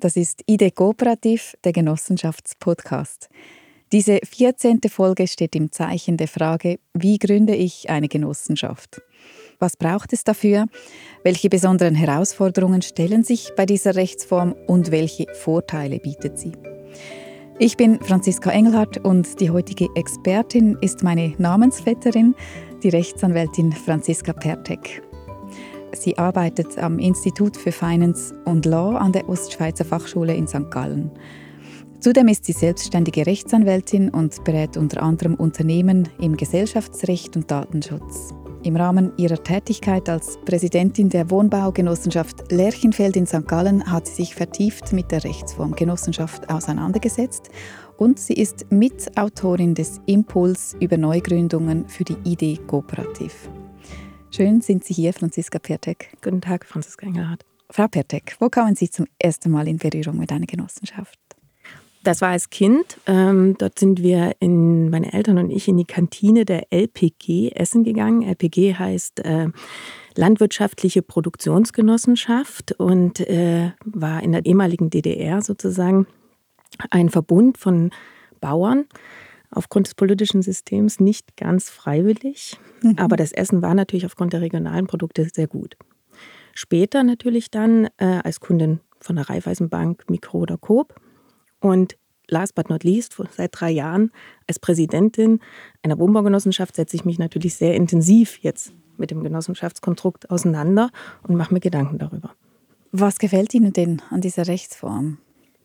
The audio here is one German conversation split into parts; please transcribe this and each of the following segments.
Das ist ID Kooperativ, der Genossenschaftspodcast. Diese 14. Folge steht im Zeichen der Frage, wie gründe ich eine Genossenschaft? Was braucht es dafür? Welche besonderen Herausforderungen stellen sich bei dieser Rechtsform und welche Vorteile bietet sie? Ich bin Franziska Engelhardt und die heutige Expertin ist meine Namensvetterin, die Rechtsanwältin Franziska Pertek. Sie arbeitet am Institut für Finance und Law an der Ostschweizer Fachschule in St. Gallen. Zudem ist sie selbstständige Rechtsanwältin und berät unter anderem Unternehmen im Gesellschaftsrecht und Datenschutz. Im Rahmen ihrer Tätigkeit als Präsidentin der Wohnbaugenossenschaft Lerchenfeld in St. Gallen hat sie sich vertieft mit der Rechtsform Genossenschaft auseinandergesetzt und sie ist Mitautorin des Impuls über Neugründungen für die Idee Kooperativ. Schön sind Sie hier, Franziska Pertek. Guten Tag, Franziska Engelhardt. Frau Pertek, wo kamen Sie zum ersten Mal in Berührung mit einer Genossenschaft? Das war als Kind. Ähm, dort sind wir, in, meine Eltern und ich, in die Kantine der LPG essen gegangen. LPG heißt äh, Landwirtschaftliche Produktionsgenossenschaft und äh, war in der ehemaligen DDR sozusagen ein Verbund von Bauern aufgrund des politischen Systems nicht ganz freiwillig. Mhm. Aber das Essen war natürlich aufgrund der regionalen Produkte sehr gut. Später natürlich dann äh, als Kundin von der Raiffeisenbank, Mikro oder Coop. Und last but not least, seit drei Jahren als Präsidentin einer Wohnbaugenossenschaft setze ich mich natürlich sehr intensiv jetzt mit dem Genossenschaftskonstrukt auseinander und mache mir Gedanken darüber. Was gefällt Ihnen denn an dieser Rechtsform?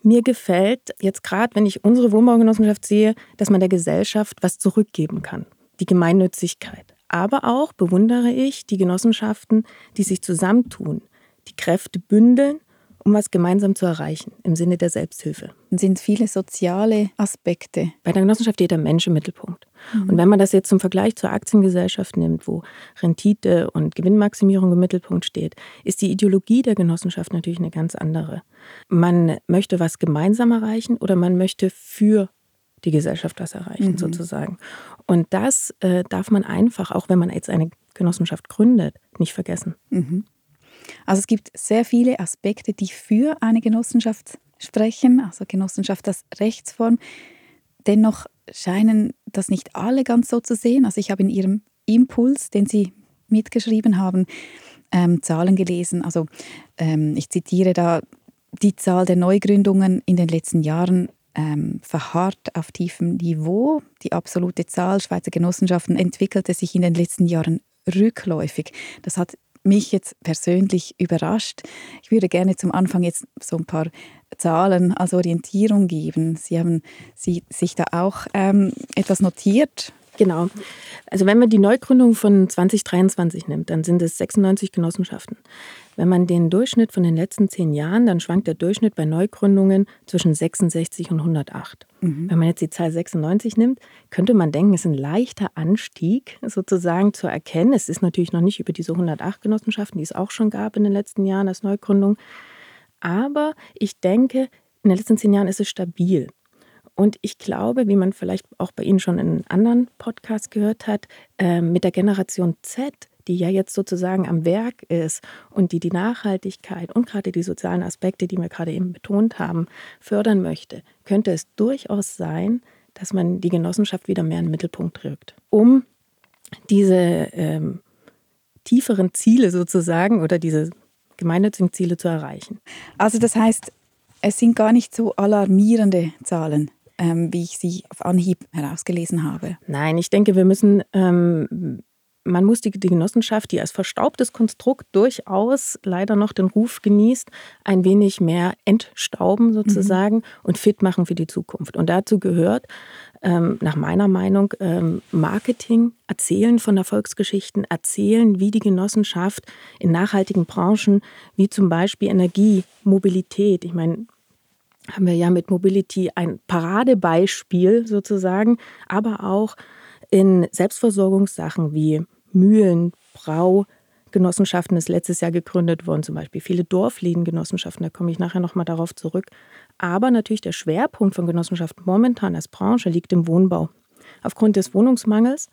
Mir gefällt jetzt gerade, wenn ich unsere Wohnbaugenossenschaft sehe, dass man der Gesellschaft was zurückgeben kann. Die Gemeinnützigkeit. Aber auch bewundere ich die Genossenschaften, die sich zusammentun, die Kräfte bündeln um was gemeinsam zu erreichen, im Sinne der Selbsthilfe. Und sind viele soziale Aspekte. Bei der Genossenschaft steht der Mensch im Mittelpunkt. Mhm. Und wenn man das jetzt zum Vergleich zur Aktiengesellschaft nimmt, wo Rendite und Gewinnmaximierung im Mittelpunkt steht, ist die Ideologie der Genossenschaft natürlich eine ganz andere. Man möchte was gemeinsam erreichen oder man möchte für die Gesellschaft was erreichen, mhm. sozusagen. Und das äh, darf man einfach, auch wenn man jetzt eine Genossenschaft gründet, nicht vergessen. Mhm. Also es gibt sehr viele Aspekte, die für eine Genossenschaft sprechen, also Genossenschaft als Rechtsform. Dennoch scheinen das nicht alle ganz so zu sehen. Also ich habe in Ihrem Impuls, den Sie mitgeschrieben haben, ähm, Zahlen gelesen. Also ähm, ich zitiere da, die Zahl der Neugründungen in den letzten Jahren ähm, verharrt auf tiefem Niveau. Die absolute Zahl Schweizer Genossenschaften entwickelte sich in den letzten Jahren rückläufig. Das hat mich jetzt persönlich überrascht. Ich würde gerne zum Anfang jetzt so ein paar Zahlen als Orientierung geben. Sie haben sich da auch ähm, etwas notiert. Genau. Also wenn man die Neugründung von 2023 nimmt, dann sind es 96 Genossenschaften. Wenn man den Durchschnitt von den letzten zehn Jahren, dann schwankt der Durchschnitt bei Neugründungen zwischen 66 und 108. Mhm. Wenn man jetzt die Zahl 96 nimmt, könnte man denken, es ist ein leichter Anstieg sozusagen zu erkennen. Es ist natürlich noch nicht über diese 108 Genossenschaften, die es auch schon gab in den letzten Jahren als Neugründung. Aber ich denke, in den letzten zehn Jahren ist es stabil. Und ich glaube, wie man vielleicht auch bei Ihnen schon in anderen Podcasts gehört hat, äh, mit der Generation Z, die ja jetzt sozusagen am Werk ist und die die Nachhaltigkeit und gerade die sozialen Aspekte, die wir gerade eben betont haben, fördern möchte, könnte es durchaus sein, dass man die Genossenschaft wieder mehr in den Mittelpunkt rückt, um diese ähm, tieferen Ziele sozusagen oder diese gemeinnützigen Ziele zu erreichen. Also das heißt, es sind gar nicht so alarmierende Zahlen, ähm, wie ich sie auf Anhieb herausgelesen habe. Nein, ich denke, wir müssen, ähm, man muss die, die, Genossenschaft, die als verstaubtes Konstrukt durchaus leider noch den Ruf genießt, ein wenig mehr entstauben sozusagen mhm. und fit machen für die Zukunft. Und dazu gehört ähm, nach meiner Meinung ähm, Marketing, Erzählen von Erfolgsgeschichten, Erzählen, wie die Genossenschaft in nachhaltigen Branchen, wie zum Beispiel Energie, Mobilität, ich meine, haben wir ja mit Mobility ein Paradebeispiel sozusagen, aber auch in Selbstversorgungssachen wie Mühlen, Brau, Genossenschaften ist letztes Jahr gegründet worden, zum Beispiel viele Dorflädengenossenschaften, da komme ich nachher nochmal darauf zurück. Aber natürlich der Schwerpunkt von Genossenschaften momentan als Branche liegt im Wohnbau. Aufgrund des Wohnungsmangels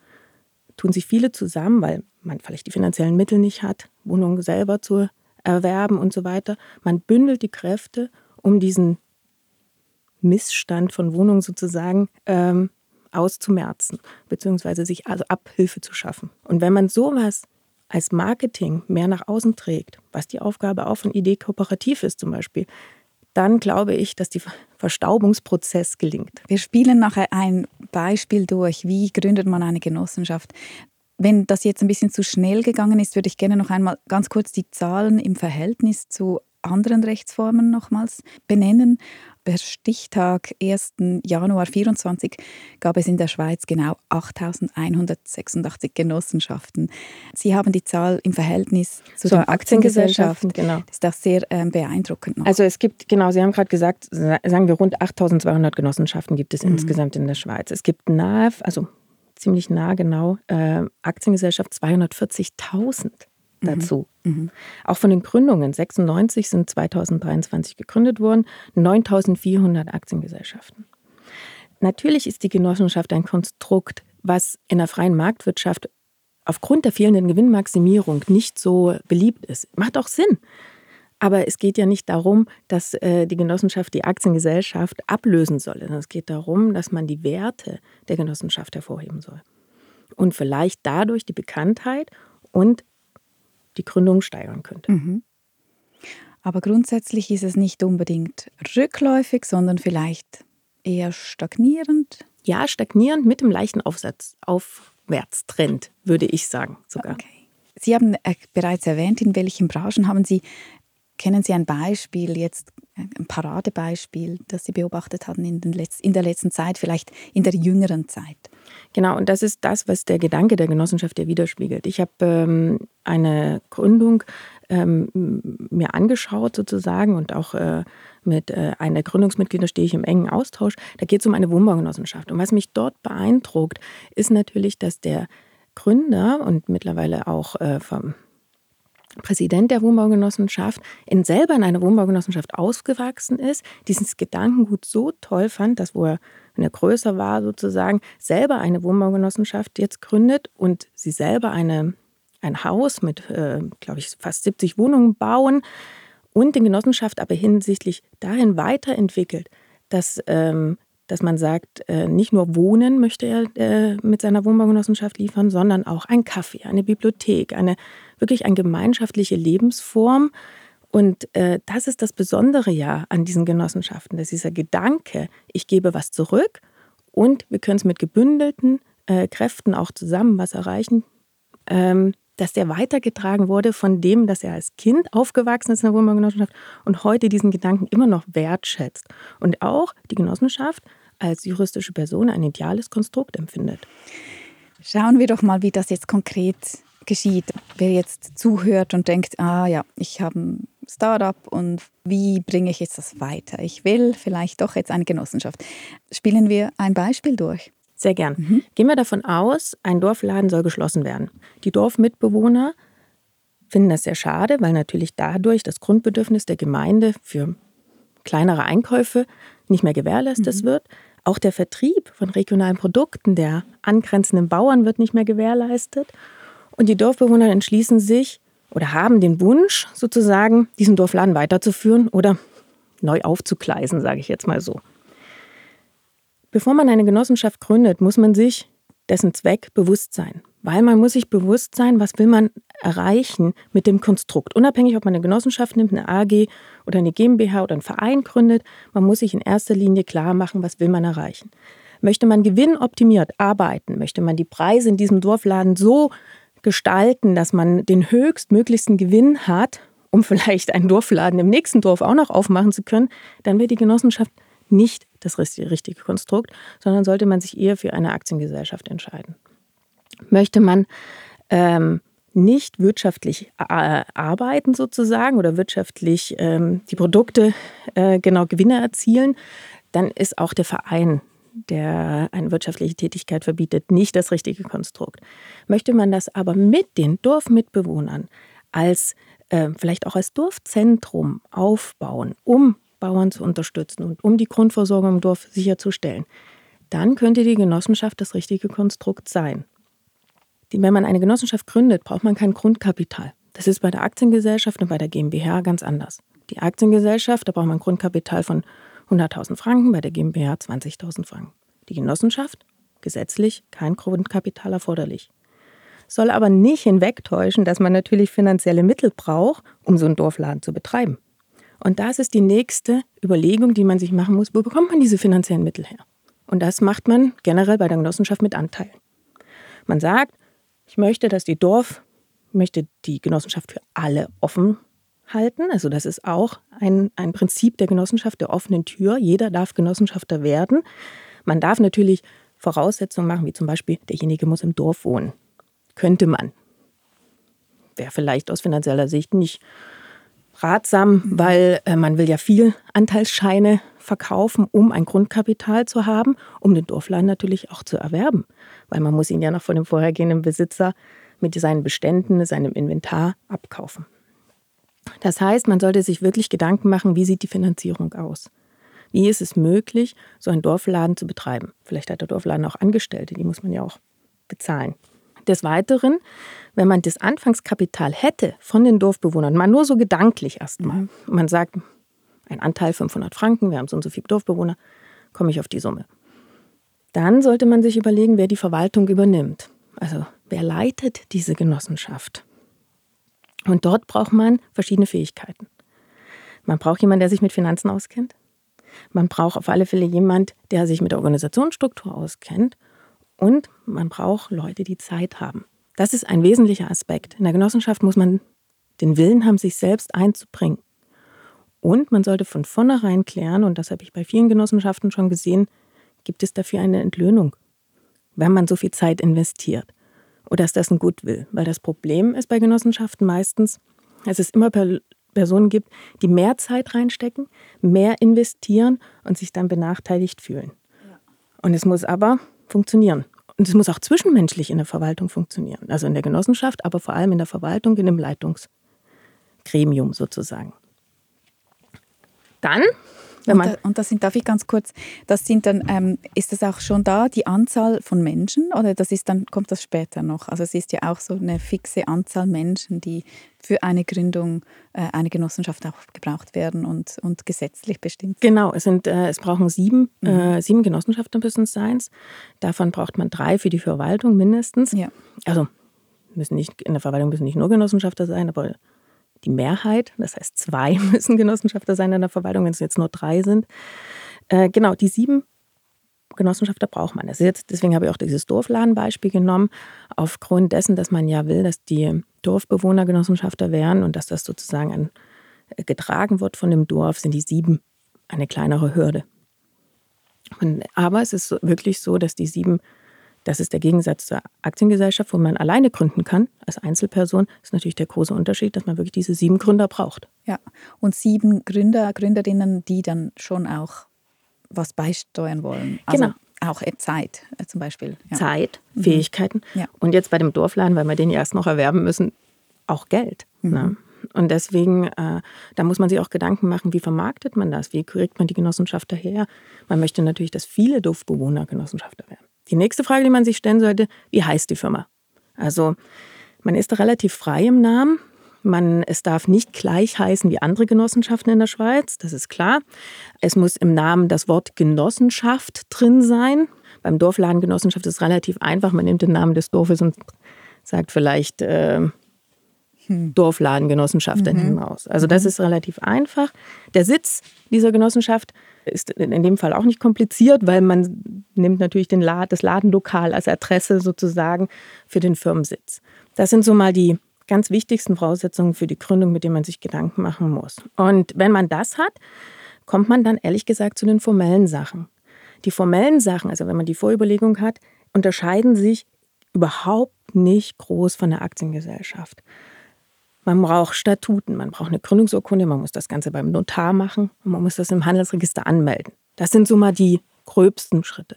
tun sich viele zusammen, weil man vielleicht die finanziellen Mittel nicht hat, Wohnungen selber zu erwerben und so weiter. Man bündelt die Kräfte um diesen Missstand von Wohnungen sozusagen ähm, auszumerzen, beziehungsweise sich also Abhilfe zu schaffen. Und wenn man sowas als Marketing mehr nach außen trägt, was die Aufgabe auch von Idee Kooperativ ist zum Beispiel, dann glaube ich, dass der Verstaubungsprozess gelingt. Wir spielen nachher ein Beispiel durch, wie gründet man eine Genossenschaft. Wenn das jetzt ein bisschen zu schnell gegangen ist, würde ich gerne noch einmal ganz kurz die Zahlen im Verhältnis zu anderen Rechtsformen nochmals benennen. Per Stichtag 1. Januar 2024 gab es in der Schweiz genau 8.186 Genossenschaften. Sie haben die Zahl im Verhältnis zu so, den Aktiengesellschaften. Genau. Das ist auch sehr ähm, beeindruckend. Noch. Also es gibt, genau, Sie haben gerade gesagt, sagen wir rund 8.200 Genossenschaften gibt es mhm. insgesamt in der Schweiz. Es gibt nahe, also ziemlich nah genau, äh, Aktiengesellschaft 240.000 dazu. Mhm. mhm. Auch von den Gründungen, 96 sind 2023 gegründet worden, 9400 Aktiengesellschaften. Natürlich ist die Genossenschaft ein Konstrukt, was in der freien Marktwirtschaft aufgrund der fehlenden Gewinnmaximierung nicht so beliebt ist. Macht auch Sinn. Aber es geht ja nicht darum, dass äh, die Genossenschaft die Aktiengesellschaft ablösen soll. Es geht darum, dass man die Werte der Genossenschaft hervorheben soll. Und vielleicht dadurch die Bekanntheit und die Gründung steigern könnte. Mhm. Aber grundsätzlich ist es nicht unbedingt rückläufig, sondern vielleicht eher stagnierend. Ja, stagnierend mit dem leichten Aufsatz, Aufwärtstrend, würde ich sagen sogar. Okay. Sie haben äh, bereits erwähnt, in welchen Branchen haben Sie, kennen Sie ein Beispiel, jetzt ein Paradebeispiel, das Sie beobachtet haben in, Letz-, in der letzten Zeit, vielleicht in der jüngeren Zeit? Genau, und das ist das, was der Gedanke der Genossenschaft ja widerspiegelt. Ich habe ähm, eine Gründung ähm, mir angeschaut sozusagen und auch äh, mit äh, einer der Gründungsmitglieder stehe ich im engen Austausch. Da geht es um eine Wohnbaugenossenschaft. Und was mich dort beeindruckt, ist natürlich, dass der Gründer und mittlerweile auch äh, vom Präsident der Wohnbaugenossenschaft, in selber in einer Wohnbaugenossenschaft ausgewachsen ist, dieses Gedankengut so toll fand, dass wo er, wenn er größer war sozusagen, selber eine Wohnbaugenossenschaft jetzt gründet und sie selber eine, ein Haus mit, äh, glaube ich, fast 70 Wohnungen bauen und die Genossenschaft aber hinsichtlich dahin weiterentwickelt, dass ähm, dass man sagt, äh, nicht nur Wohnen möchte er äh, mit seiner Wohnbaugenossenschaft liefern, sondern auch ein Kaffee, eine Bibliothek, eine wirklich eine gemeinschaftliche Lebensform. Und äh, das ist das Besondere ja an diesen Genossenschaften, dass dieser Gedanke, ich gebe was zurück und wir können es mit gebündelten Kräften auch zusammen was erreichen, ähm, dass der weitergetragen wurde von dem, dass er als Kind aufgewachsen ist in der Wohnbaugenossenschaft und heute diesen Gedanken immer noch wertschätzt. Und auch die Genossenschaft als juristische Person ein ideales Konstrukt empfindet. Schauen wir doch mal, wie das jetzt konkret geschieht. Wer jetzt zuhört und denkt, ah ja, ich habe Startup und wie bringe ich jetzt das weiter? Ich will vielleicht doch jetzt eine Genossenschaft. Spielen wir ein Beispiel durch. Sehr gern. Mhm. Gehen wir davon aus, ein Dorfladen soll geschlossen werden. Die Dorfmitbewohner finden das sehr schade, weil natürlich dadurch das Grundbedürfnis der Gemeinde für kleinere Einkäufe nicht mehr gewährleistet mhm. wird. Auch der Vertrieb von regionalen Produkten der angrenzenden Bauern wird nicht mehr gewährleistet. Und die Dorfbewohner entschließen sich oder haben den Wunsch, sozusagen diesen Dorfladen weiterzuführen oder neu aufzugleisen, sage ich jetzt mal so. Bevor man eine Genossenschaft gründet, muss man sich dessen Zweck bewusst sein. Weil man muss sich bewusst sein, was will man erreichen mit dem Konstrukt. Unabhängig, ob man eine Genossenschaft nimmt, eine AG oder eine GmbH oder einen Verein gründet, man muss sich in erster Linie klar machen, was will man erreichen. Möchte man gewinnoptimiert arbeiten? Möchte man die Preise in diesem Dorfladen so gestalten, dass man den höchstmöglichsten Gewinn hat, um vielleicht einen Dorfladen im nächsten Dorf auch noch aufmachen zu können? Dann wird die Genossenschaft nicht das richtige Konstrukt, sondern sollte man sich eher für eine Aktiengesellschaft entscheiden. Möchte man ähm, nicht wirtschaftlich äh, arbeiten sozusagen oder wirtschaftlich ähm, die Produkte äh, genau Gewinne erzielen, dann ist auch der Verein, der eine wirtschaftliche Tätigkeit verbietet, nicht das richtige Konstrukt. Möchte man das aber mit den Dorfmitbewohnern als äh, vielleicht auch als Dorfzentrum aufbauen, um Bauern zu unterstützen und um die Grundversorgung im Dorf sicherzustellen, dann könnte die Genossenschaft das richtige Konstrukt sein. Wenn man eine Genossenschaft gründet, braucht man kein Grundkapital. Das ist bei der Aktiengesellschaft und bei der GmbH ganz anders. Die Aktiengesellschaft, da braucht man Grundkapital von 100.000 Franken, bei der GmbH 20.000 Franken. Die Genossenschaft, gesetzlich kein Grundkapital erforderlich. Soll aber nicht hinwegtäuschen, dass man natürlich finanzielle Mittel braucht, um so einen Dorfladen zu betreiben. Und das ist die nächste Überlegung, die man sich machen muss. Wo bekommt man diese finanziellen Mittel her? Und das macht man generell bei der Genossenschaft mit Anteilen. Man sagt, ich möchte, dass die Dorf, möchte die Genossenschaft für alle offen halten. Also das ist auch ein, ein Prinzip der Genossenschaft der offenen Tür. Jeder darf Genossenschafter werden. Man darf natürlich Voraussetzungen machen, wie zum Beispiel, derjenige muss im Dorf wohnen. Könnte man. Wäre vielleicht aus finanzieller Sicht nicht ratsam, weil äh, man will ja viel Anteilsscheine verkaufen, um ein Grundkapital zu haben, um den Dorfladen natürlich auch zu erwerben. Weil man muss ihn ja noch von dem vorhergehenden Besitzer mit seinen Beständen, seinem Inventar abkaufen. Das heißt, man sollte sich wirklich Gedanken machen, wie sieht die Finanzierung aus? Wie ist es möglich, so einen Dorfladen zu betreiben? Vielleicht hat der Dorfladen auch Angestellte, die muss man ja auch bezahlen. Des Weiteren, wenn man das Anfangskapital hätte von den Dorfbewohnern, mal nur so gedanklich erstmal, mhm. man sagt, ein Anteil 500 Franken, wir haben so und so viele Dorfbewohner, komme ich auf die Summe. Dann sollte man sich überlegen, wer die Verwaltung übernimmt. Also wer leitet diese Genossenschaft? Und dort braucht man verschiedene Fähigkeiten. Man braucht jemanden, der sich mit Finanzen auskennt. Man braucht auf alle Fälle jemanden, der sich mit der Organisationsstruktur auskennt. Und man braucht Leute, die Zeit haben. Das ist ein wesentlicher Aspekt. In der Genossenschaft muss man den Willen haben, sich selbst einzubringen. Und man sollte von vornherein klären, und das habe ich bei vielen Genossenschaften schon gesehen, gibt es dafür eine Entlöhnung, wenn man so viel Zeit investiert. Oder ist das ein Gutwill? Weil das Problem ist bei Genossenschaften meistens, dass es immer Personen gibt, die mehr Zeit reinstecken, mehr investieren und sich dann benachteiligt fühlen. Und es muss aber funktionieren. Und es muss auch zwischenmenschlich in der Verwaltung funktionieren. Also in der Genossenschaft, aber vor allem in der Verwaltung, in dem Leitungsgremium sozusagen. Dann und, da, und, das sind, darf ich ganz kurz, das sind dann, ähm, ist das auch schon da, die Anzahl von Menschen oder das ist dann, kommt das später noch? Also es ist ja auch so eine fixe Anzahl Menschen, die für eine Gründung äh, eine Genossenschaft auch gebraucht werden und, und gesetzlich bestimmt. Genau, es, sind, äh, es brauchen sieben, mhm. äh, sieben Genossenschaften müssen es sein. Davon braucht man drei für die Verwaltung mindestens. Ja. Also müssen nicht, in der Verwaltung müssen nicht nur Genossenschafter sein, aber die Mehrheit, das heißt zwei müssen Genossenschafter sein in der Verwaltung, wenn es jetzt nur drei sind. Äh, genau, die sieben Genossenschafter braucht man. Das jetzt, deswegen habe ich auch dieses Dorfladenbeispiel genommen, aufgrund dessen, dass man ja will, dass die Dorfbewohner Genossenschafter werden und dass das sozusagen an, äh, getragen wird von dem Dorf, sind die sieben eine kleinere Hürde. Und, aber es ist wirklich so, dass die sieben das ist der Gegensatz zur Aktiengesellschaft, wo man alleine gründen kann, als Einzelperson. Das ist natürlich der große Unterschied, dass man wirklich diese sieben Gründer braucht. Ja, und sieben Gründer, Gründerinnen, die dann schon auch was beisteuern wollen. Also genau. Auch Zeit äh, zum Beispiel. Ja. Zeit, mhm. Fähigkeiten. Ja. Und jetzt bei dem Dorfladen, weil wir den erst noch erwerben müssen, auch Geld. Mhm. Ne? Und deswegen, äh, da muss man sich auch Gedanken machen, wie vermarktet man das? Wie kriegt man die Genossenschaft daher? Man möchte natürlich, dass viele Dorfbewohner Genossenschafter werden. Die nächste Frage, die man sich stellen sollte, wie heißt die Firma? Also man ist da relativ frei im Namen. Man, es darf nicht gleich heißen wie andere Genossenschaften in der Schweiz, das ist klar. Es muss im Namen das Wort Genossenschaft drin sein. Beim Dorfladen Genossenschaft ist es relativ einfach. Man nimmt den Namen des Dorfes und sagt vielleicht äh, hm. Dorfladengenossenschaft mhm. hinten raus. Also das mhm. ist relativ einfach. Der Sitz dieser Genossenschaft ist in dem Fall auch nicht kompliziert, weil man nimmt natürlich den Laden, das Ladenlokal als Adresse sozusagen für den Firmensitz. Das sind so mal die ganz wichtigsten Voraussetzungen für die Gründung, mit denen man sich Gedanken machen muss. Und wenn man das hat, kommt man dann ehrlich gesagt zu den formellen Sachen. Die formellen Sachen, also wenn man die Vorüberlegung hat, unterscheiden sich überhaupt nicht groß von der Aktiengesellschaft. Man braucht Statuten, man braucht eine Gründungsurkunde, man muss das Ganze beim Notar machen und man muss das im Handelsregister anmelden. Das sind so mal die gröbsten Schritte.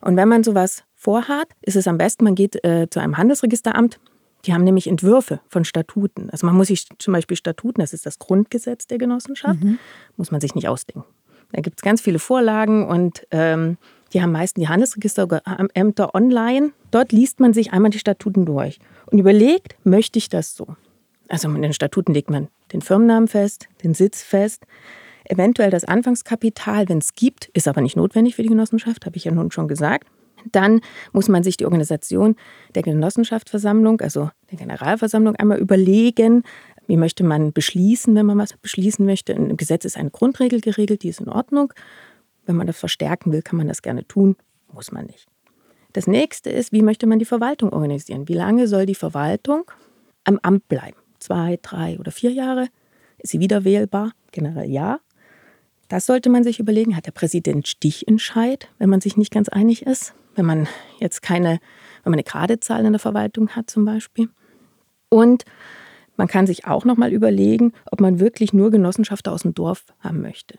Und wenn man sowas vorhat, ist es am besten, man geht äh, zu einem Handelsregisteramt. Die haben nämlich Entwürfe von Statuten. Also man muss sich zum Beispiel Statuten, das ist das Grundgesetz der Genossenschaft, mhm. muss man sich nicht ausdenken. Da gibt es ganz viele Vorlagen und ähm, die haben meistens die Handelsregisterämter online. Dort liest man sich einmal die Statuten durch und überlegt, möchte ich das so? Also in den Statuten legt man den Firmennamen fest, den Sitz fest, eventuell das Anfangskapital, wenn es gibt, ist aber nicht notwendig für die Genossenschaft, habe ich ja nun schon gesagt. Dann muss man sich die Organisation der Genossenschaftsversammlung, also der Generalversammlung, einmal überlegen. Wie möchte man beschließen, wenn man was beschließen möchte? Im Gesetz ist eine Grundregel geregelt, die ist in Ordnung. Wenn man das verstärken will, kann man das gerne tun, muss man nicht. Das nächste ist, wie möchte man die Verwaltung organisieren? Wie lange soll die Verwaltung am Amt bleiben? Zwei, drei oder vier Jahre? Ist sie wieder wählbar? Generell ja. Das sollte man sich überlegen. Hat der Präsident Stichentscheid, wenn man sich nicht ganz einig ist? Wenn man jetzt keine, wenn man eine gerade Zahl in der Verwaltung hat zum Beispiel. Und man kann sich auch noch mal überlegen, ob man wirklich nur Genossenschafter aus dem Dorf haben möchte.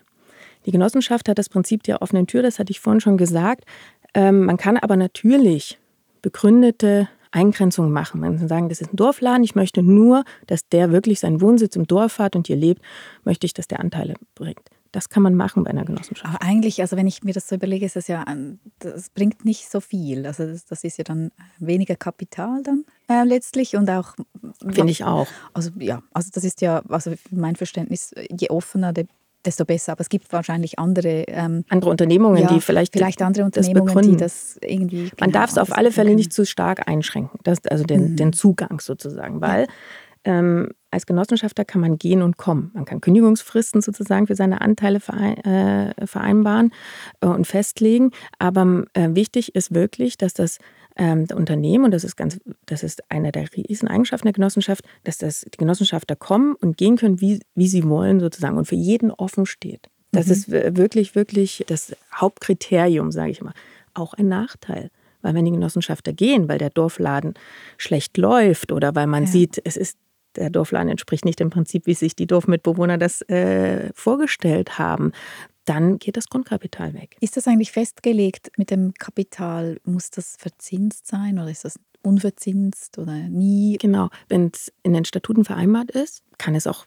Die Genossenschaft hat das Prinzip der offenen Tür, das hatte ich vorhin schon gesagt. Ähm, man kann aber natürlich begründete Eingrenzungen machen. Man kann sagen, das ist ein Dorfladen, ich möchte nur, dass der wirklich seinen Wohnsitz im Dorf hat und hier lebt, möchte ich, dass der Anteile bringt. Das kann man machen bei einer Genossenschaft. Aber eigentlich, also wenn ich mir das so überlege, ist das ja, das bringt nicht so viel. Also das, das ist ja dann weniger Kapital dann äh, letztlich und auch. Finde ich auch. Also ja, also das ist ja, also mein Verständnis, je offener, desto besser. Aber es gibt wahrscheinlich andere ähm, andere Unternehmungen, ja, die vielleicht vielleicht andere Unternehmungen, das die das irgendwie. Man genau darf es auf alle Fälle nicht zu stark einschränken, das, also den, mhm. den Zugang sozusagen, weil ja. ähm, als Genossenschafter kann man gehen und kommen. Man kann Kündigungsfristen sozusagen für seine Anteile äh, vereinbaren äh, und festlegen. Aber äh, wichtig ist wirklich, dass das ähm, Unternehmen, und das ist ganz, das ist eine der Rieseneigenschaften der Genossenschaft, dass das, die Genossenschafter kommen und gehen können, wie, wie sie wollen sozusagen und für jeden offen steht. Das mhm. ist wirklich, wirklich das Hauptkriterium, sage ich mal. Auch ein Nachteil. Weil wenn die Genossenschafter gehen, weil der Dorfladen schlecht läuft oder weil man ja. sieht, es ist der Dorfladen entspricht nicht dem Prinzip, wie sich die Dorfmitbewohner das äh, vorgestellt haben, dann geht das Grundkapital weg. Ist das eigentlich festgelegt mit dem Kapital? Muss das verzinst sein oder ist das unverzinst oder nie? Genau, wenn es in den Statuten vereinbart ist, kann es auch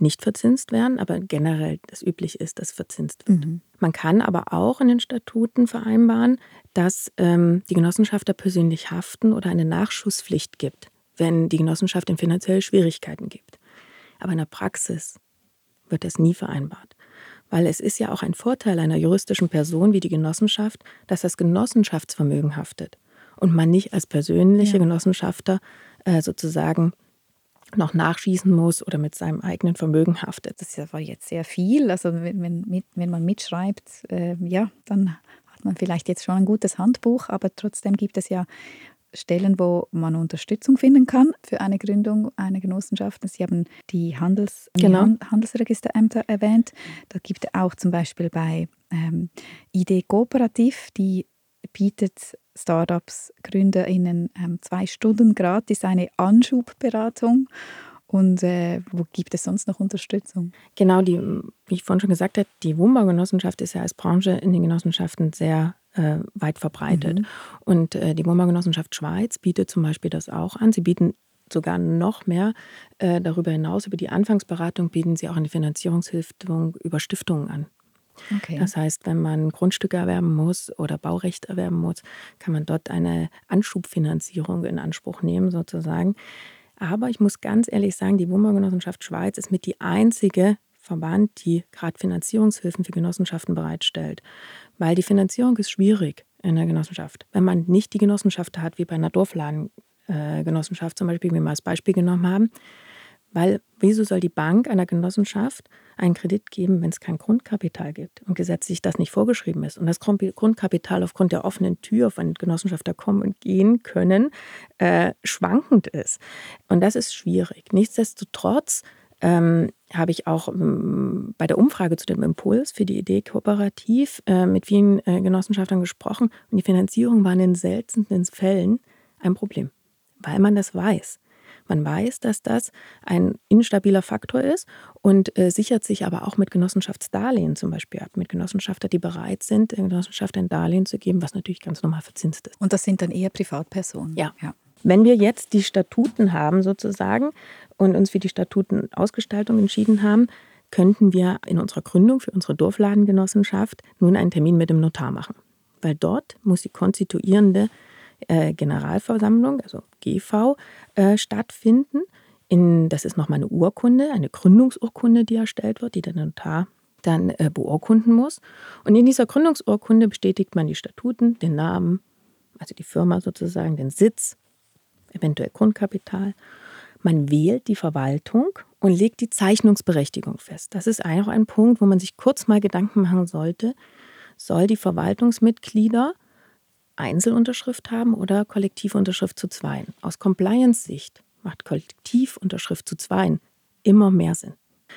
nicht verzinst werden, aber generell das üblich ist, dass verzinst wird. Mhm. Man kann aber auch in den Statuten vereinbaren, dass ähm, die Genossenschafter persönlich haften oder eine Nachschusspflicht gibt wenn die Genossenschaft in finanzielle Schwierigkeiten gibt. Aber in der Praxis wird das nie vereinbart. Weil es ist ja auch ein Vorteil einer juristischen Person wie die Genossenschaft, dass das Genossenschaftsvermögen haftet und man nicht als persönliche ja. Genossenschafter äh, sozusagen noch nachschießen muss oder mit seinem eigenen Vermögen haftet. Das ist aber jetzt sehr viel. Also wenn, wenn, wenn man mitschreibt, äh, ja, dann hat man vielleicht jetzt schon ein gutes Handbuch, aber trotzdem gibt es ja Stellen, wo man Unterstützung finden kann für eine Gründung einer Genossenschaft. Sie haben die, Handels genau. Handelsregisterämter erwähnt. Da gibt es auch zum Beispiel bei ähm, ID Kooperativ, die bietet Startups, GründerInnen ähm, zwei Stunden gratis eine Anschubberatung. Und äh, wo gibt es sonst noch Unterstützung? Genau, die, wie ich vorhin schon gesagt habe, die Wohnbaugenossenschaft ist ja als Branche in den Genossenschaften sehr äh, weit verbreitet. Mhm. Und äh, die Wohnbaugenossenschaft Schweiz bietet zum Beispiel das auch an. Sie bieten sogar noch mehr äh, darüber hinaus. Über die Anfangsberatung bieten sie auch eine Finanzierungshilfe über Stiftungen an. Okay. Das heißt, wenn man Grundstücke erwerben muss oder Baurecht erwerben muss, kann man dort eine Anschubfinanzierung in Anspruch nehmen, sozusagen. Aber ich muss ganz ehrlich sagen, die Wohnbaugenossenschaft Schweiz ist mit die einzige Verband, die gerade Finanzierungshilfen für Genossenschaften bereitstellt. Weil die Finanzierung ist schwierig in der Genossenschaft. Wenn man nicht die Genossenschaft hat, wie bei einer Dorfladengenossenschaft zum Beispiel, wie wir als Beispiel genommen haben, weil wieso soll die Bank einer Genossenschaft einen Kredit geben, wenn es kein Grundkapital gibt und gesetzlich das nicht vorgeschrieben ist und das Grundkapital aufgrund der offenen Tür, von Genossenschafter kommen und gehen können, äh, schwankend ist. Und das ist schwierig. Nichtsdestotrotz ähm, habe ich auch ähm, bei der Umfrage zu dem Impuls für die Idee kooperativ äh, mit vielen äh, Genossenschaftern gesprochen und die Finanzierung war in den seltensten Fällen ein Problem, weil man das weiß. Man weiß, dass das ein instabiler Faktor ist und äh, sichert sich aber auch mit Genossenschaftsdarlehen zum Beispiel ab. Mit Genossenschafter, die bereit sind, der Genossenschaft ein Darlehen zu geben, was natürlich ganz normal verzinst ist. Und das sind dann eher Privatpersonen? Ja. ja. Wenn wir jetzt die Statuten haben sozusagen und uns für die Statutenausgestaltung entschieden haben, könnten wir in unserer Gründung für unsere Dorfladengenossenschaft nun einen Termin mit dem Notar machen. Weil dort muss die konstituierende äh, Generalversammlung, also GV, äh, stattfinden. In, das ist nochmal eine Urkunde, eine Gründungsurkunde, die erstellt wird, die der Notar dann äh, beurkunden muss. Und in dieser Gründungsurkunde bestätigt man die Statuten, den Namen, also die Firma sozusagen, den Sitz, eventuell Grundkapital. Man wählt die Verwaltung und legt die Zeichnungsberechtigung fest. Das ist auch ein Punkt, wo man sich kurz mal Gedanken machen sollte. Soll die Verwaltungsmitglieder Einzelunterschrift haben oder Kollektivunterschrift zu zweien? Aus Compliance-Sicht macht Kollektivunterschrift zu zweien immer mehr Sinn.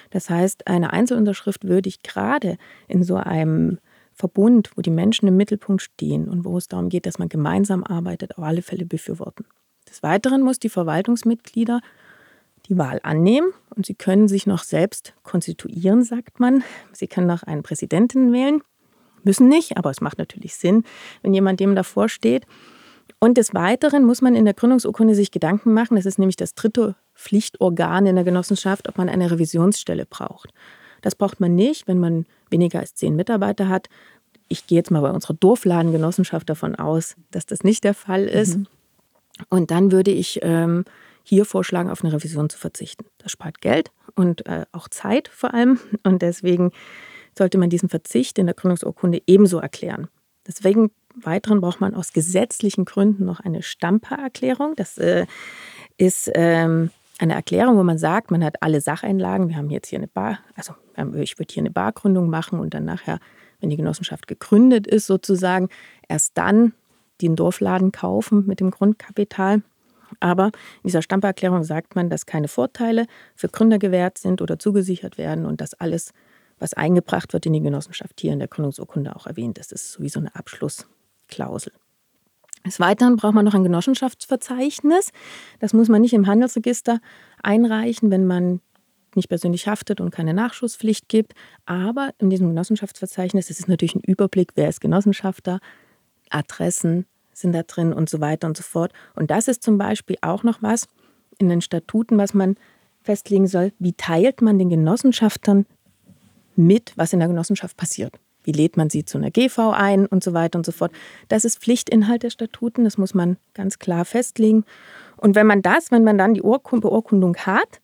Das heißt, eine Einzelunterschrift würde ich gerade in so einem Verbund, wo die Menschen im Mittelpunkt stehen und wo es darum geht, dass man gemeinsam arbeitet, auf alle Fälle befürworten. Des Weiteren muss die Verwaltungsmitglieder die Wahl annehmen und sie können sich noch selbst konstituieren, sagt man. Sie können noch einen Präsidenten wählen, müssen nicht, aber es macht natürlich Sinn, wenn jemand dem davor steht. Und des Weiteren muss man in der Gründungsurkunde sich Gedanken machen, das ist nämlich das dritte Pflichtorgan in der Genossenschaft, ob man eine Revisionsstelle braucht. Das braucht man nicht, wenn man weniger als zehn Mitarbeiter hat. Ich gehe jetzt mal bei unserer Dorfladengenossenschaft davon aus, dass das nicht der Fall ist. Mhm. Und dann würde ich ähm, hier vorschlagen, auf eine Revision zu verzichten. Das spart Geld und äh, auch Zeit vor allem. Und deswegen sollte man diesen Verzicht in der Gründungsurkunde ebenso erklären. Deswegen weiteren braucht man aus gesetzlichen Gründen noch eine Stampererklärung. Das äh, ist ähm, eine Erklärung, wo man sagt, man hat alle Sacheinlagen. Wir haben jetzt hier eine Bar, also ich würde hier eine Bargründung machen und dann nachher, wenn die Genossenschaft gegründet ist, sozusagen, erst dann den Dorfladen kaufen mit dem Grundkapital. Aber in dieser Stampererklärung sagt man, dass keine Vorteile für Gründer gewährt sind oder zugesichert werden und dass alles, was eingebracht wird in die Genossenschaft, hier in der Gründungsurkunde auch erwähnt ist. Das ist sowieso eine Abschlussklausel. Des Weiteren braucht man noch ein Genossenschaftsverzeichnis. Das muss man nicht im Handelsregister einreichen, wenn man nicht persönlich haftet und keine Nachschusspflicht gibt. Aber in diesem Genossenschaftsverzeichnis ist es natürlich ein Überblick, wer ist Genossenschafter, Adressen sind da drin und so weiter und so fort. Und das ist zum Beispiel auch noch was in den Statuten, was man festlegen soll. Wie teilt man den Genossenschaftern mit, was in der Genossenschaft passiert? Wie lädt man sie zu einer GV ein und so weiter und so fort. Das ist Pflichtinhalt der Statuten, das muss man ganz klar festlegen. Und wenn man das, wenn man dann die Beurkundung hat,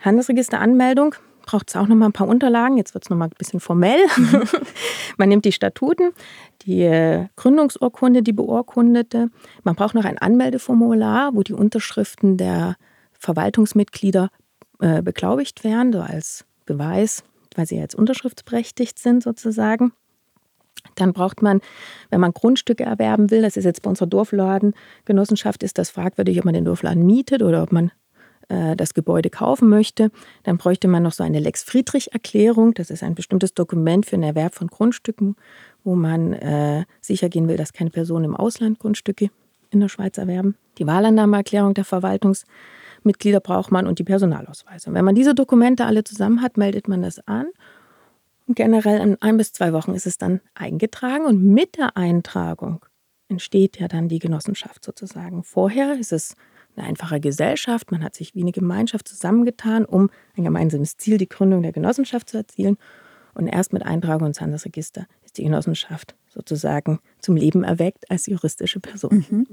Handelsregisteranmeldung, braucht es auch noch mal ein paar Unterlagen. Jetzt wird es noch mal ein bisschen formell. Man nimmt die Statuten, die äh, Gründungsurkunde, die beurkundete. Man braucht noch ein Anmeldeformular, wo die Unterschriften der Verwaltungsmitglieder äh, beglaubigt werden, so als Beweis, weil sie jetzt unterschriftsberechtigt sind sozusagen. Dann braucht man, wenn man Grundstücke erwerben will, das ist jetzt bei unserer Dorfladengenossenschaft, ist das fragwürdig, ob man den Dorfladen mietet oder ob man äh, das Gebäude kaufen möchte. Dann bräuchte man noch so eine Lex Friedrich-Erklärung. Das ist ein bestimmtes Dokument für den Erwerb von Grundstücken, wo man äh, sicher gehen will, dass keine Personen im Ausland Grundstücke in der Schweiz erwerben. Die Wahlannahmeerklärung der Verwaltungs- Mitglieder braucht man und die Personalausweise. Und wenn man diese Dokumente alle zusammen hat, meldet man das an. Und generell in ein bis zwei Wochen ist es dann eingetragen. Und mit der Eintragung entsteht ja dann die Genossenschaft sozusagen. Vorher ist es eine einfache Gesellschaft. Man hat sich wie eine Gemeinschaft zusammengetan, um ein gemeinsames Ziel, die Gründung der Genossenschaft zu erzielen. Und erst mit Eintragung ins Handelsregister ist die Genossenschaft sozusagen zum Leben erweckt als juristische Person. Mhm.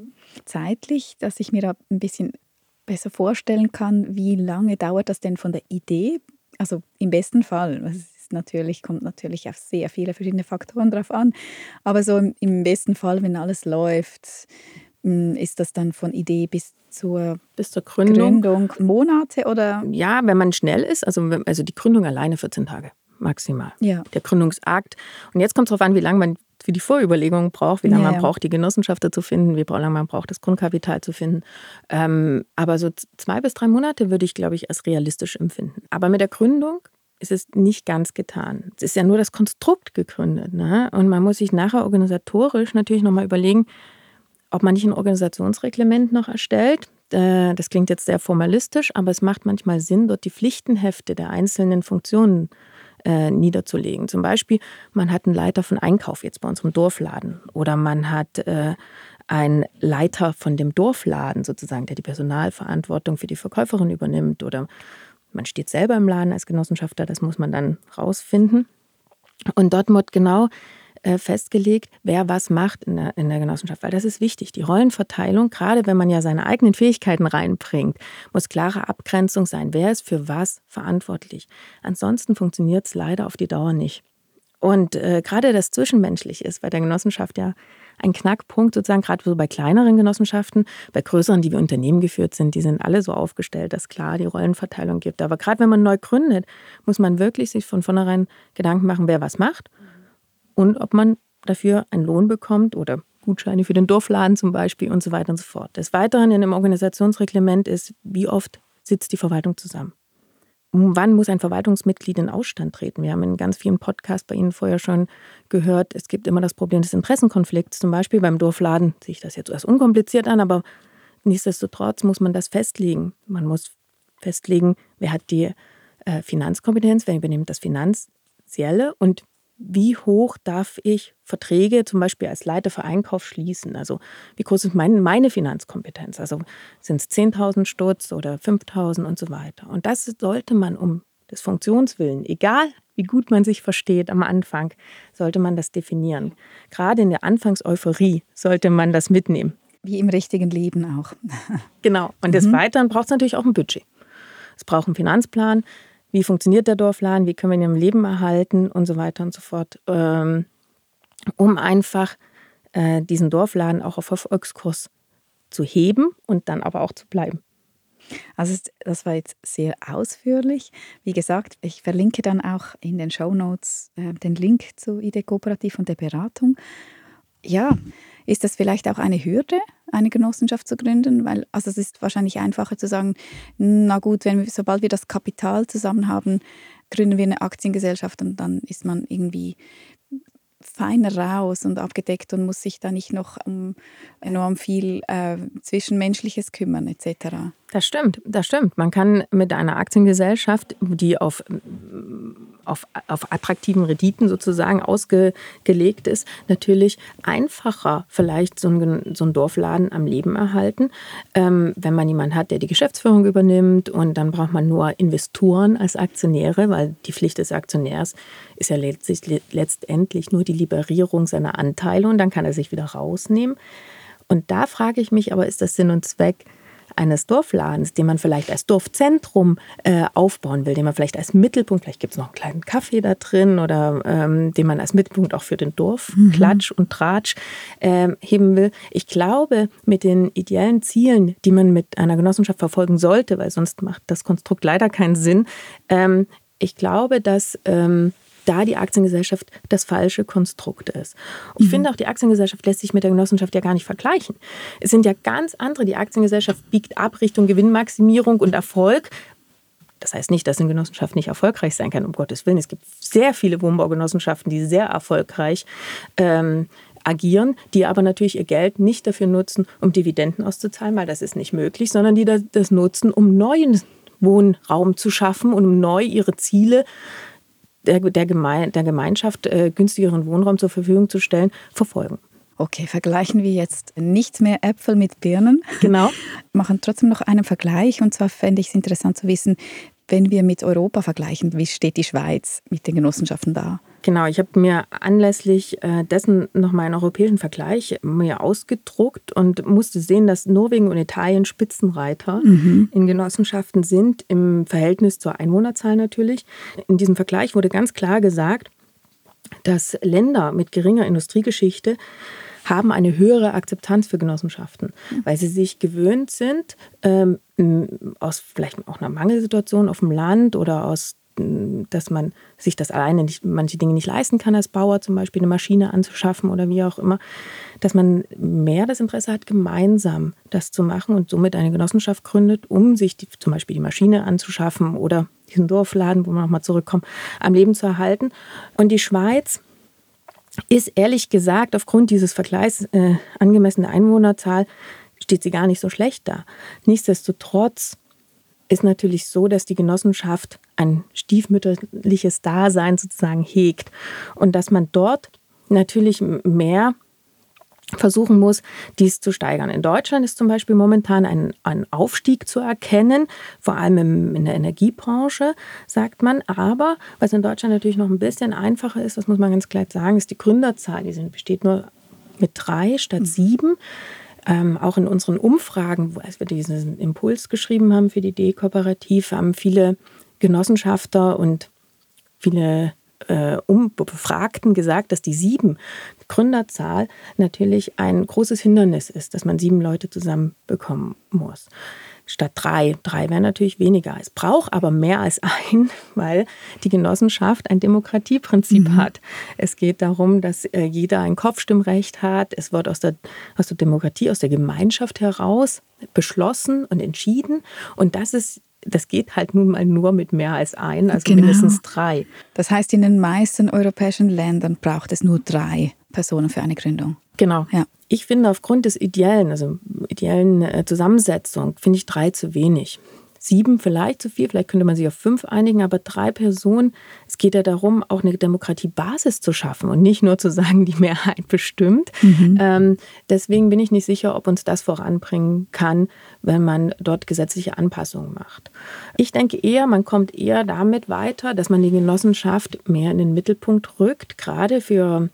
Zeitlich, dass ich mir da ein bisschen besser vorstellen kann, wie lange dauert das denn von der Idee? Also im besten Fall, es ist natürlich, kommt natürlich auf sehr viele verschiedene Faktoren drauf an, aber so im, im besten Fall, wenn alles läuft, ist das dann von Idee bis zur, bis zur Gründung. Gründung Monate oder? Ja, wenn man schnell ist, also, also die Gründung alleine 14 Tage maximal. Ja. Der Gründungsakt. Und jetzt kommt es darauf an, wie lange man für die Vorüberlegungen braucht, wie lange ja, man braucht, die Genossenschafter zu finden, wie lange man braucht, das Grundkapital zu finden. Ähm, aber so zwei bis drei Monate würde ich, glaube ich, als realistisch empfinden. Aber mit der Gründung ist es nicht ganz getan. Es ist ja nur das Konstrukt gegründet. Ne? Und man muss sich nachher organisatorisch natürlich nochmal überlegen, ob man nicht ein Organisationsreglement noch erstellt. Äh, das klingt jetzt sehr formalistisch, aber es macht manchmal Sinn, dort die Pflichtenhefte der einzelnen Funktionen äh, niederzulegen. Zum Beispiel, man hat einen Leiter von Einkauf jetzt bei unserem Dorfladen oder man hat äh, einen Leiter von dem Dorfladen sozusagen, der die Personalverantwortung für die Verkäuferin übernimmt oder man steht selber im Laden als Genossenschafter, das muss man dann rausfinden. Und dort wird genau festgelegt, wer was macht in der, in der Genossenschaft, weil das ist wichtig. Die Rollenverteilung, gerade wenn man ja seine eigenen Fähigkeiten reinbringt, muss klare Abgrenzung sein. Wer ist für was verantwortlich? Ansonsten funktioniert es leider auf die Dauer nicht. Und äh, gerade das Zwischenmenschliche ist bei der Genossenschaft ja ein Knackpunkt sozusagen, gerade so bei kleineren Genossenschaften, bei größeren, die wie Unternehmen geführt sind, die sind alle so aufgestellt, dass klar die Rollenverteilung gibt. Aber gerade wenn man neu gründet, muss man wirklich sich von vornherein Gedanken machen, wer was macht und ob man dafür einen Lohn bekommt oder Gutscheine für den Dorfladen zum Beispiel und so weiter und so fort. Des Weiteren in dem Organisationsreglement ist, wie oft sitzt die Verwaltung zusammen wann muss ein Verwaltungsmitglied in Ausstand treten? Wir haben in ganz vielen Podcasts bei Ihnen vorher schon gehört, es gibt immer das Problem des Interessenkonflikts. Zum Beispiel beim Dorfladen sehe ich das jetzt erst unkompliziert an, aber nichtsdestotrotz muss man das festlegen. Man muss festlegen, wer hat die äh, Finanzkompetenz, wer übernimmt das Finanzielle und wie hoch darf ich Verträge zum Beispiel als Leiter für Einkauf schließen? Also wie groß ist mein, meine Finanzkompetenz? Also sind es 10.000 Stutz oder 5.000 und so weiter. Und das sollte man um des Funktionswillen, egal wie gut man sich versteht am Anfang, sollte man das definieren. Gerade in der Anfangseuphorie sollte man das mitnehmen. Wie im richtigen Leben auch. genau. Und des mhm. Weiteren braucht es natürlich auch ein Budget. Es braucht einen Finanzplan, wie funktioniert der Dorfladen, wie können wir ihn im Leben erhalten und so weiter und so fort, ähm, um einfach äh, diesen Dorfladen auch auf Erfolgskurs zu heben und dann aber auch zu bleiben. Also das war jetzt sehr ausführlich. Wie gesagt, ich verlinke dann auch in den Show Notes äh, den Link zu ID Kooperativ und der Beratung. Ja, ist das vielleicht auch eine Hürde, eine Genossenschaft zu gründen? Weil, also es ist wahrscheinlich einfacher zu sagen, na gut, wenn wir, sobald wir das Kapital zusammen haben, gründen wir eine Aktiengesellschaft und dann ist man irgendwie feiner raus und abgedeckt und muss sich da nicht noch um enorm viel äh, Zwischenmenschliches kümmern etc. Das stimmt, das stimmt. Man kann mit einer Aktiengesellschaft, die auf auf, auf attraktiven Renditen sozusagen ausgelegt ist, natürlich einfacher vielleicht so ein, so ein Dorfladen am Leben erhalten, ähm, wenn man jemanden hat, der die Geschäftsführung übernimmt und dann braucht man nur Investoren als Aktionäre, weil die Pflicht des Aktionärs ist ja letztlich, letztendlich nur die Liberierung seiner Anteile und dann kann er sich wieder rausnehmen. Und da frage ich mich aber, ist das Sinn und Zweck eines Dorfladens, den man vielleicht als Dorfzentrum äh, aufbauen will, den man vielleicht als Mittelpunkt, vielleicht gibt es noch einen kleinen Kaffee da drin oder ähm, den man als Mittelpunkt auch für den Dorfklatsch mhm. und Tratsch äh, heben will. Ich glaube, mit den ideellen Zielen, die man mit einer Genossenschaft verfolgen sollte, weil sonst macht das Konstrukt leider keinen Sinn, ähm, ich glaube, dass ähm, da die Aktiengesellschaft das falsche Konstrukt ist. Und ich mhm. finde auch, die Aktiengesellschaft lässt sich mit der Genossenschaft ja gar nicht vergleichen. Es sind ja ganz andere. Die Aktiengesellschaft biegt ab Richtung Gewinnmaximierung und Erfolg. Das heißt nicht, dass eine Genossenschaft nicht erfolgreich sein kann, um Gottes Willen. Es gibt sehr viele Wohnbaugenossenschaften, die sehr erfolgreich ähm, agieren, die aber natürlich ihr Geld nicht dafür nutzen, um Dividenden auszuzahlen, weil das ist nicht möglich, sondern die das nutzen, um neuen Wohnraum zu schaffen und um neu ihre Ziele der, der, Geme der Gemeinschaft äh, günstigeren Wohnraum zur Verfügung zu stellen, verfolgen. Okay, vergleichen wir jetzt nicht mehr Äpfel mit Birnen. Genau. Machen trotzdem noch einen Vergleich. Und zwar fände ich es interessant zu wissen, wenn wir mit Europa vergleichen, wie steht die Schweiz mit den Genossenschaften da? Genau, ich habe mir anlässlich äh, dessen nochmal einen europäischen Vergleich mir ausgedruckt und musste sehen, dass Norwegen und Italien Spitzenreiter mhm. in Genossenschaften sind, im Verhältnis zur Einwohnerzahl natürlich. In diesem Vergleich wurde ganz klar gesagt, dass Länder mit geringer Industriegeschichte haben eine höhere Akzeptanz für Genossenschaften, mhm. weil sie sich gewöhnt sind, ähm, aus vielleicht auch einer Mangelsituation auf dem Land oder aus dass man sich das alleine nicht, manche Dinge nicht leisten kann als Bauer, zum Beispiel eine Maschine anzuschaffen oder wie auch immer, dass man mehr das Interesse hat, gemeinsam das zu machen und somit eine Genossenschaft gründet, um sich die, zum Beispiel die Maschine anzuschaffen oder diesen Dorfladen, wo wir nochmal zurückkommen, am Leben zu erhalten. Und die Schweiz ist ehrlich gesagt aufgrund dieses Vergleichs äh, angemessene Einwohnerzahl steht sie gar nicht so schlecht da. Nichtsdestotrotz ist natürlich so, dass die Genossenschaft ein stiefmütterliches Dasein sozusagen hegt und dass man dort natürlich mehr versuchen muss, dies zu steigern. In Deutschland ist zum Beispiel momentan ein, ein Aufstieg zu erkennen, vor allem im, in der Energiebranche, sagt man. Aber was in Deutschland natürlich noch ein bisschen einfacher ist, das muss man ganz klar sagen, ist die Gründerzahl. Die sind, besteht nur mit drei statt mhm. sieben. Ähm, auch in unseren Umfragen, als wir diesen Impuls geschrieben haben für die D-Kooperativ, haben viele Genossenschafter und viele äh, Befragten gesagt, dass die sieben Gründerzahl natürlich ein großes Hindernis ist, dass man sieben Leute zusammenbekommen muss. Statt drei. Drei wäre natürlich weniger. Es braucht aber mehr als ein, weil die Genossenschaft ein Demokratieprinzip mhm. hat. Es geht darum, dass äh, jeder ein Kopfstimmrecht hat. Es wird aus der, aus der Demokratie, aus der Gemeinschaft heraus beschlossen und entschieden. Und das ist das geht halt nun mal nur mit mehr als ein, also genau. mindestens drei. Das heißt, in den meisten europäischen Ländern braucht es nur drei Personen für eine Gründung. Genau. Ja. Ich finde aufgrund des ideellen, also ideellen äh, Zusammensetzung, finde ich drei zu wenig sieben vielleicht zu viel, vielleicht könnte man sich auf fünf einigen, aber drei Personen, es geht ja darum, auch eine Demokratiebasis zu schaffen und nicht nur zu sagen, die Mehrheit bestimmt. Mhm. Ähm, deswegen bin ich nicht sicher, ob uns das voranbringen kann, wenn man dort gesetzliche Anpassungen macht. Ich denke eher, man kommt eher damit weiter, dass man die Genossenschaft mehr in den Mittelpunkt rückt, gerade für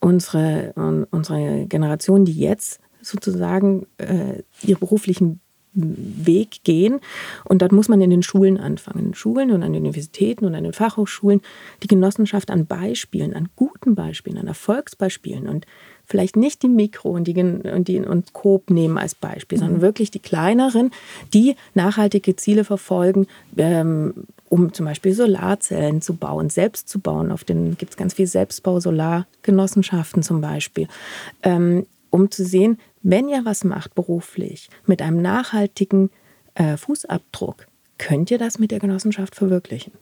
unsere, unsere Generation, die jetzt sozusagen äh, ihre beruflichen Weg gehen. Und dort muss man in den Schulen anfangen. In den Schulen und an den Universitäten und an den Fachhochschulen die Genossenschaft an Beispielen, an guten Beispielen, an Erfolgsbeispielen und vielleicht nicht die Mikro und die, und die und Coop nehmen als Beispiel, mhm. sondern wirklich die kleineren, die nachhaltige Ziele verfolgen, ähm, um zum Beispiel Solarzellen zu bauen, selbst zu bauen. Auf den gibt es ganz viel Selbstbau-Solargenossenschaften zum Beispiel. Ähm, um zu sehen, wenn ihr was macht beruflich mit einem nachhaltigen äh, Fußabdruck, könnt ihr das mit der Genossenschaft verwirklichen.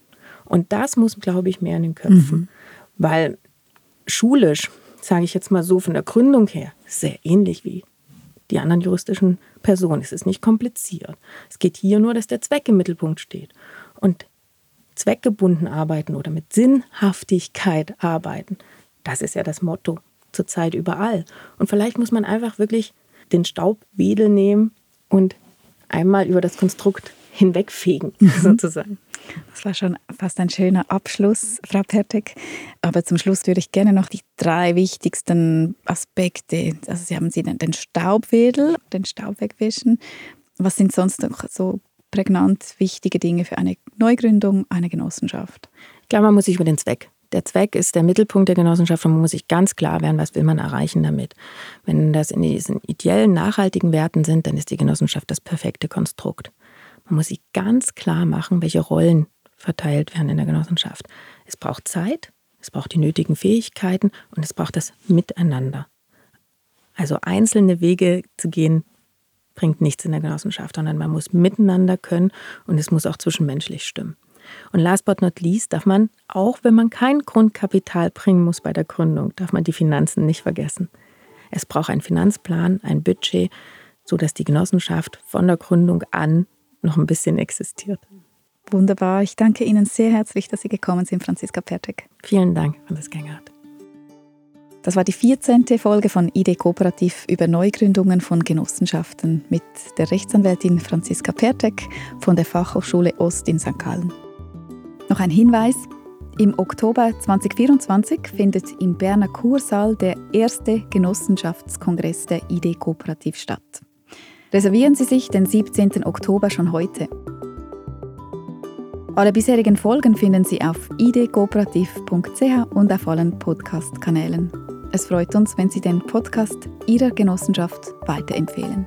Und das muss, glaube ich, mehr in den Köpfen. Mhm. Weil schulisch, sage ich jetzt mal so, von der Gründung her, sehr ähnlich wie die anderen juristischen Personen. Es ist nicht kompliziert. Es geht hier nur, dass der Zweck im Mittelpunkt steht. Und zweckgebunden arbeiten oder mit Sinnhaftigkeit arbeiten, das ist ja das Motto zurzeit überall. Und vielleicht muss man einfach wirklich den Staubwedel nehmen und einmal über das Konstrukt hinwegfegen, mhm. sozusagen. Das war schon fast ein schöner Abschluss, Frau Pertek. Aber zum Schluss würde ich gerne noch die drei wichtigsten Aspekte, also Sie haben Sie den Staubwedel, den Staub wegwischen. Was sind sonst noch so prägnant wichtige Dinge für eine Neugründung, eine Genossenschaft? Ich glaube, man muss sich über den Zweck der Zweck ist der Mittelpunkt der Genossenschaft und man muss sich ganz klar werden, was will man erreichen damit. Wenn das in diesen ideellen, nachhaltigen Werten sind, dann ist die Genossenschaft das perfekte Konstrukt. Man muss sich ganz klar machen, welche Rollen verteilt werden in der Genossenschaft. Es braucht Zeit, es braucht die nötigen Fähigkeiten und es braucht das Miteinander. Also einzelne Wege zu gehen, bringt nichts in der Genossenschaft, sondern man muss miteinander können und es muss auch zwischenmenschlich stimmen. Und last but not least darf man, auch wenn man kein Grundkapital bringen muss bei der Gründung, darf man die Finanzen nicht vergessen. Es braucht einen Finanzplan, ein Budget, sodass die Genossenschaft von der Gründung an noch ein bisschen existiert. Wunderbar. Ich danke Ihnen sehr herzlich, dass Sie gekommen sind, Franziska Pertek. Vielen Dank, Franziska Engert. Das war die 14. Folge von ID Kooperativ über Neugründungen von Genossenschaften mit der Rechtsanwältin Franziska Pertek von der Fachhochschule Ost in St. Gallen. Noch ein Hinweis. Im Oktober 2024 findet im Berner Kursaal der erste Genossenschaftskongress der ID Kooperativ statt. Reservieren Sie sich den 17. Oktober schon heute. Alle bisherigen Folgen finden Sie auf idkooperativ.ch und auf allen Podcast-Kanälen. Es freut uns, wenn Sie den Podcast Ihrer Genossenschaft weiterempfehlen.